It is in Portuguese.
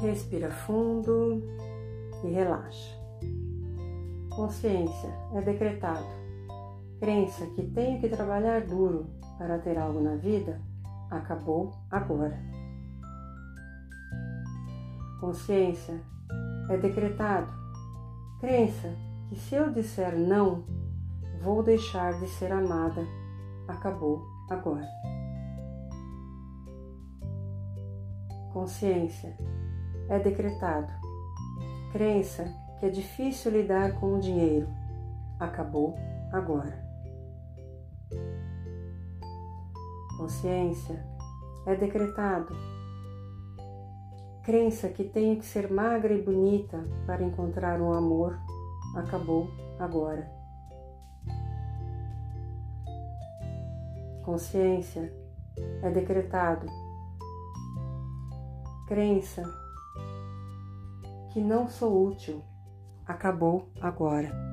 Respira fundo e relaxa. Consciência é decretado. Crença que tenho que trabalhar duro para ter algo na vida acabou agora. Consciência é decretado. Crença que se eu disser não, vou deixar de ser amada acabou agora. Consciência é decretado. Crença que é difícil lidar com o dinheiro acabou agora. Consciência é decretado. Crença que tenho que ser magra e bonita para encontrar um amor acabou agora. Consciência é decretado. Crença que não sou útil acabou agora.